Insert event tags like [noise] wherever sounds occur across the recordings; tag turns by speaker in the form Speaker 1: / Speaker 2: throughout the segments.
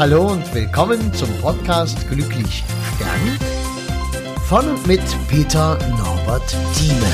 Speaker 1: Hallo und willkommen zum Podcast Glücklich Stern von und mit Peter Norbert Thieme.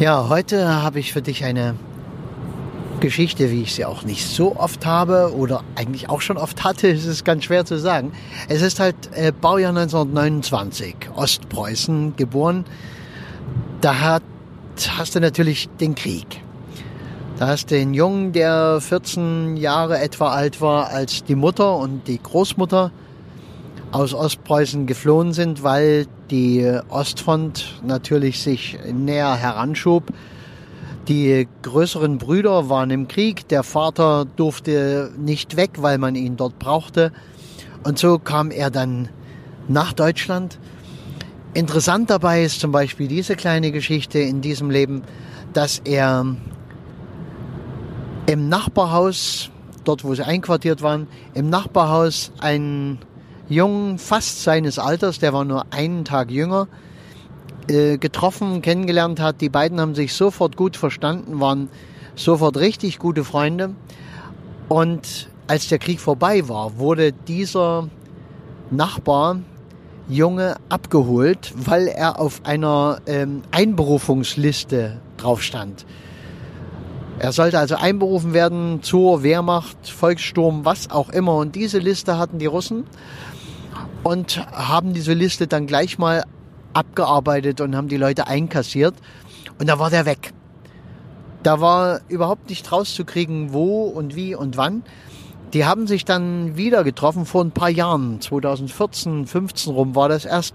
Speaker 1: Ja, heute habe ich für dich eine Geschichte, wie ich sie auch nicht so oft habe oder eigentlich auch schon oft hatte, [laughs] es ist ganz schwer zu sagen. Es ist halt äh, Baujahr 1929, Ostpreußen geboren. Da hat, hast du natürlich den Krieg. Da hast du den Jungen, der 14 Jahre etwa alt war, als die Mutter und die Großmutter aus Ostpreußen geflohen sind, weil die Ostfront natürlich sich näher heranschub die größeren Brüder waren im Krieg, der Vater durfte nicht weg, weil man ihn dort brauchte. Und so kam er dann nach Deutschland. Interessant dabei ist zum Beispiel diese kleine Geschichte in diesem Leben, dass er im Nachbarhaus, dort wo sie einquartiert waren, im Nachbarhaus einen Jungen fast seines Alters, der war nur einen Tag jünger, äh, getroffen, kennengelernt hat. Die beiden haben sich sofort gut verstanden, waren sofort richtig gute Freunde. Und als der Krieg vorbei war, wurde dieser Nachbar Junge abgeholt, weil er auf einer ähm, Einberufungsliste drauf stand. Er sollte also einberufen werden zur Wehrmacht, Volkssturm, was auch immer. Und diese Liste hatten die Russen und haben diese Liste dann gleich mal abgearbeitet und haben die Leute einkassiert. Und da war der weg. Da war überhaupt nicht rauszukriegen, wo und wie und wann. Die haben sich dann wieder getroffen vor ein paar Jahren, 2014, 15 rum war das erst,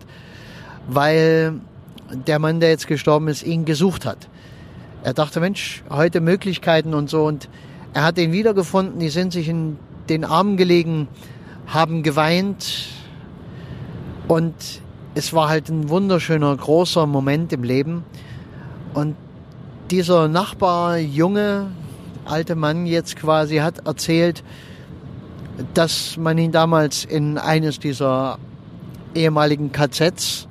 Speaker 1: weil der Mann, der jetzt gestorben ist, ihn gesucht hat. Er dachte, Mensch, heute Möglichkeiten und so. Und er hat ihn wiedergefunden, die sind sich in den Armen gelegen, haben geweint und es war halt ein wunderschöner, großer Moment im Leben. Und dieser Nachbar, junge, alte Mann jetzt quasi, hat erzählt, dass man ihn damals in eines dieser ehemaligen KZs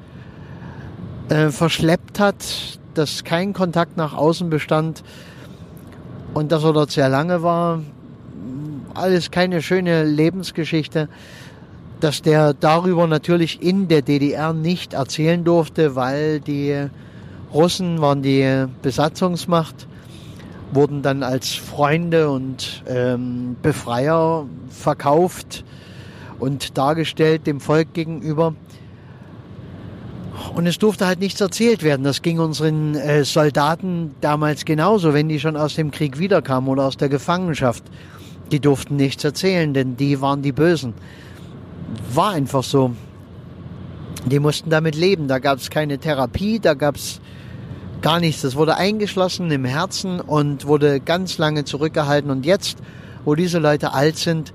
Speaker 1: äh, verschleppt hat, dass kein Kontakt nach außen bestand und dass er dort sehr lange war. Alles keine schöne Lebensgeschichte dass der darüber natürlich in der DDR nicht erzählen durfte, weil die Russen waren die Besatzungsmacht, wurden dann als Freunde und ähm, Befreier verkauft und dargestellt dem Volk gegenüber. Und es durfte halt nichts erzählt werden. Das ging unseren äh, Soldaten damals genauso, wenn die schon aus dem Krieg wiederkamen oder aus der Gefangenschaft. Die durften nichts erzählen, denn die waren die Bösen war einfach so. Die mussten damit leben. Da gab es keine Therapie, da gab es gar nichts. Das wurde eingeschlossen im Herzen und wurde ganz lange zurückgehalten. Und jetzt, wo diese Leute alt sind,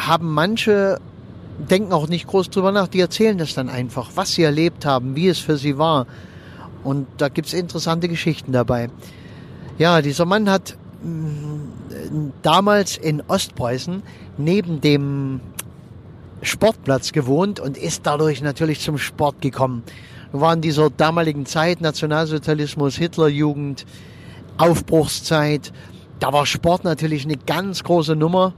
Speaker 1: haben manche, denken auch nicht groß drüber nach, die erzählen das dann einfach, was sie erlebt haben, wie es für sie war. Und da gibt es interessante Geschichten dabei. Ja, dieser Mann hat mm, damals in Ostpreußen neben dem Sportplatz gewohnt und ist dadurch natürlich zum Sport gekommen. War in dieser damaligen Zeit Nationalsozialismus, Hitlerjugend, Aufbruchszeit. Da war Sport natürlich eine ganz große Nummer,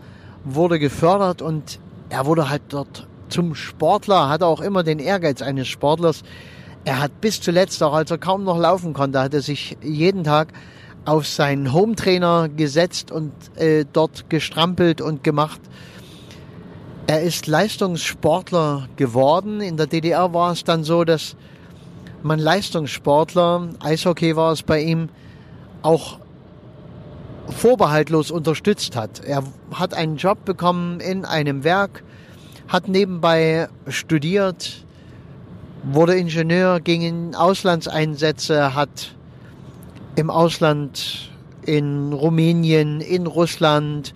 Speaker 1: wurde gefördert und er wurde halt dort zum Sportler, hatte auch immer den Ehrgeiz eines Sportlers. Er hat bis zuletzt, auch als er kaum noch laufen konnte, hat er sich jeden Tag auf seinen Hometrainer gesetzt und äh, dort gestrampelt und gemacht. Er ist Leistungssportler geworden. In der DDR war es dann so, dass man Leistungssportler, Eishockey war es bei ihm, auch vorbehaltlos unterstützt hat. Er hat einen Job bekommen in einem Werk, hat nebenbei studiert, wurde Ingenieur, ging in Auslandseinsätze, hat im Ausland in Rumänien, in Russland,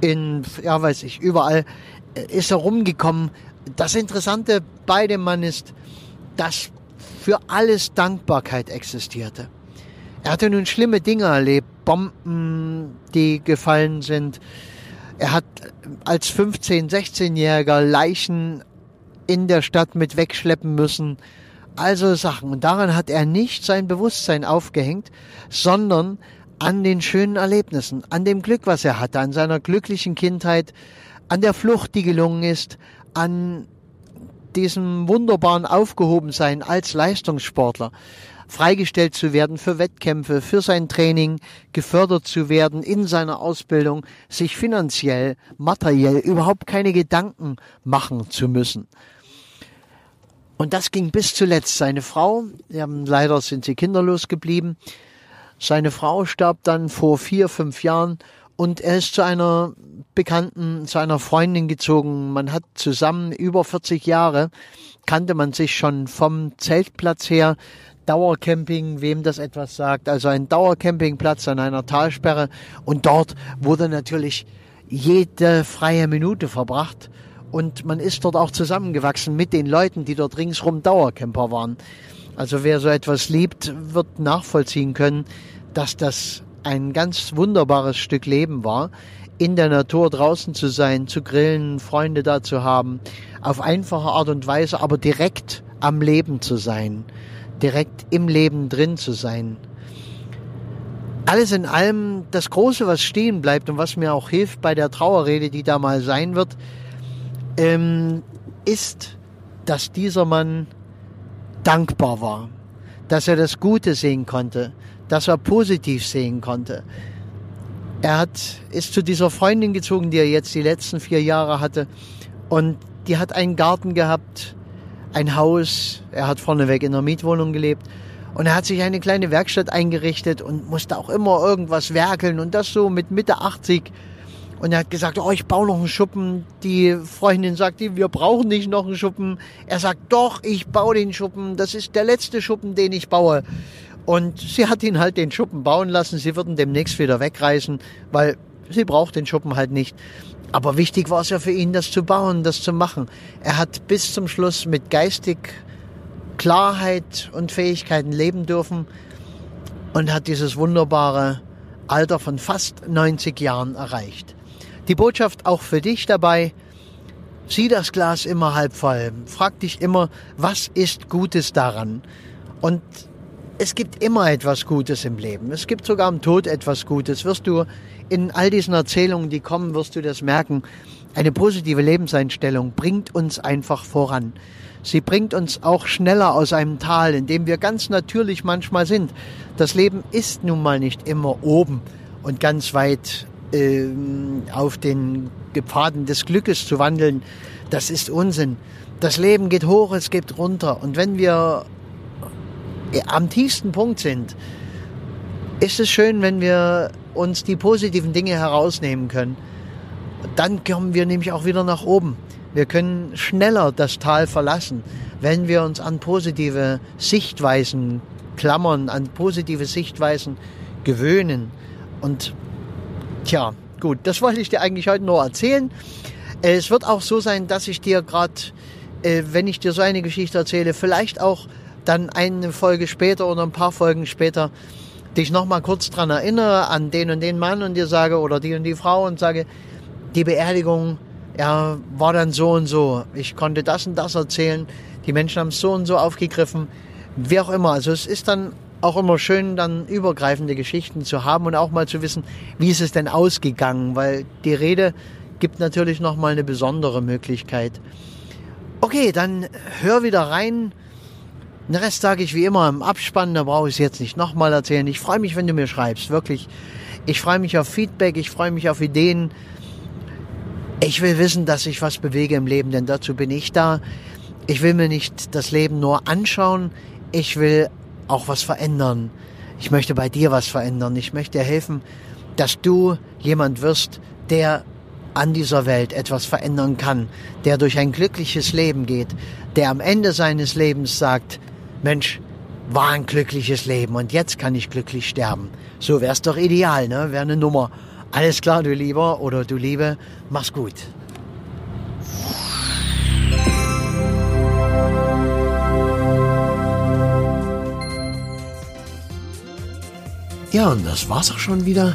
Speaker 1: in, ja weiß ich, überall äh, ist er rumgekommen. Das Interessante bei dem Mann ist, dass für alles Dankbarkeit existierte. Er hatte nun schlimme Dinge erlebt, Bomben, die gefallen sind. Er hat als 15-, 16-Jähriger Leichen in der Stadt mit wegschleppen müssen Also Sachen. Und daran hat er nicht sein Bewusstsein aufgehängt, sondern an den schönen Erlebnissen, an dem Glück, was er hatte, an seiner glücklichen Kindheit, an der Flucht, die gelungen ist, an diesem wunderbaren Aufgehobensein als Leistungssportler, freigestellt zu werden für Wettkämpfe, für sein Training, gefördert zu werden in seiner Ausbildung, sich finanziell, materiell überhaupt keine Gedanken machen zu müssen. Und das ging bis zuletzt. Seine Frau, leider sind sie kinderlos geblieben, seine Frau starb dann vor vier, fünf Jahren und er ist zu einer Bekannten, zu einer Freundin gezogen. Man hat zusammen über 40 Jahre, kannte man sich schon vom Zeltplatz her. Dauercamping, wem das etwas sagt, also ein Dauercampingplatz an einer Talsperre. Und dort wurde natürlich jede freie Minute verbracht. Und man ist dort auch zusammengewachsen mit den Leuten, die dort ringsrum Dauercamper waren. Also wer so etwas liebt, wird nachvollziehen können, dass das ein ganz wunderbares Stück Leben war, in der Natur draußen zu sein, zu grillen, Freunde da zu haben, auf einfache Art und Weise, aber direkt am Leben zu sein, direkt im Leben drin zu sein. Alles in allem, das Große, was stehen bleibt und was mir auch hilft bei der Trauerrede, die da mal sein wird, ähm, ist, dass dieser Mann dankbar war, dass er das Gute sehen konnte, dass er positiv sehen konnte. Er hat, ist zu dieser Freundin gezogen, die er jetzt die letzten vier Jahre hatte. Und die hat einen Garten gehabt, ein Haus. Er hat vorneweg in einer Mietwohnung gelebt. Und er hat sich eine kleine Werkstatt eingerichtet und musste auch immer irgendwas werkeln. Und das so mit Mitte 80 und er hat gesagt, oh, ich baue noch einen Schuppen. Die Freundin sagt ihm, wir brauchen nicht noch einen Schuppen. Er sagt, doch, ich baue den Schuppen. Das ist der letzte Schuppen, den ich baue. Und sie hat ihn halt den Schuppen bauen lassen. Sie würden demnächst wieder wegreisen, weil sie braucht den Schuppen halt nicht. Aber wichtig war es ja für ihn, das zu bauen, das zu machen. Er hat bis zum Schluss mit geistig Klarheit und Fähigkeiten leben dürfen und hat dieses wunderbare Alter von fast 90 Jahren erreicht. Die Botschaft auch für dich dabei. Sieh das Glas immer halb voll. Frag dich immer, was ist Gutes daran? Und es gibt immer etwas Gutes im Leben. Es gibt sogar im Tod etwas Gutes. Wirst du in all diesen Erzählungen, die kommen, wirst du das merken. Eine positive Lebenseinstellung bringt uns einfach voran. Sie bringt uns auch schneller aus einem Tal, in dem wir ganz natürlich manchmal sind. Das Leben ist nun mal nicht immer oben und ganz weit äh, auf den Pfaden des Glückes zu wandeln, das ist Unsinn. Das Leben geht hoch, es geht runter. Und wenn wir am tiefsten Punkt sind, ist es schön, wenn wir uns die positiven Dinge herausnehmen können. Dann kommen wir nämlich auch wieder nach oben. Wir können schneller das Tal verlassen, wenn wir uns an positive Sichtweisen klammern, an positive Sichtweisen gewöhnen. Und Tja, gut, das wollte ich dir eigentlich heute nur erzählen. Es wird auch so sein, dass ich dir gerade, äh, wenn ich dir so eine Geschichte erzähle, vielleicht auch dann eine Folge später oder ein paar Folgen später dich nochmal kurz dran erinnere an den und den Mann und dir sage oder die und die Frau und sage, die Beerdigung ja, war dann so und so. Ich konnte das und das erzählen. Die Menschen haben es so und so aufgegriffen. Wie auch immer. Also es ist dann auch immer schön, dann übergreifende Geschichten zu haben und auch mal zu wissen, wie ist es denn ausgegangen, weil die Rede gibt natürlich nochmal eine besondere Möglichkeit. Okay, dann hör wieder rein. Den Rest sage ich wie immer im Abspann, da brauche ich es jetzt nicht nochmal erzählen. Ich freue mich, wenn du mir schreibst, wirklich. Ich freue mich auf Feedback, ich freue mich auf Ideen. Ich will wissen, dass ich was bewege im Leben, denn dazu bin ich da. Ich will mir nicht das Leben nur anschauen, ich will auch was verändern. Ich möchte bei dir was verändern. Ich möchte dir helfen, dass du jemand wirst, der an dieser Welt etwas verändern kann, der durch ein glückliches Leben geht, der am Ende seines Lebens sagt, Mensch, war ein glückliches Leben und jetzt kann ich glücklich sterben. So wär's doch ideal, ne? Wäre eine Nummer. Alles klar, du Lieber oder du Liebe, mach's gut. Ja, und das war's auch schon wieder.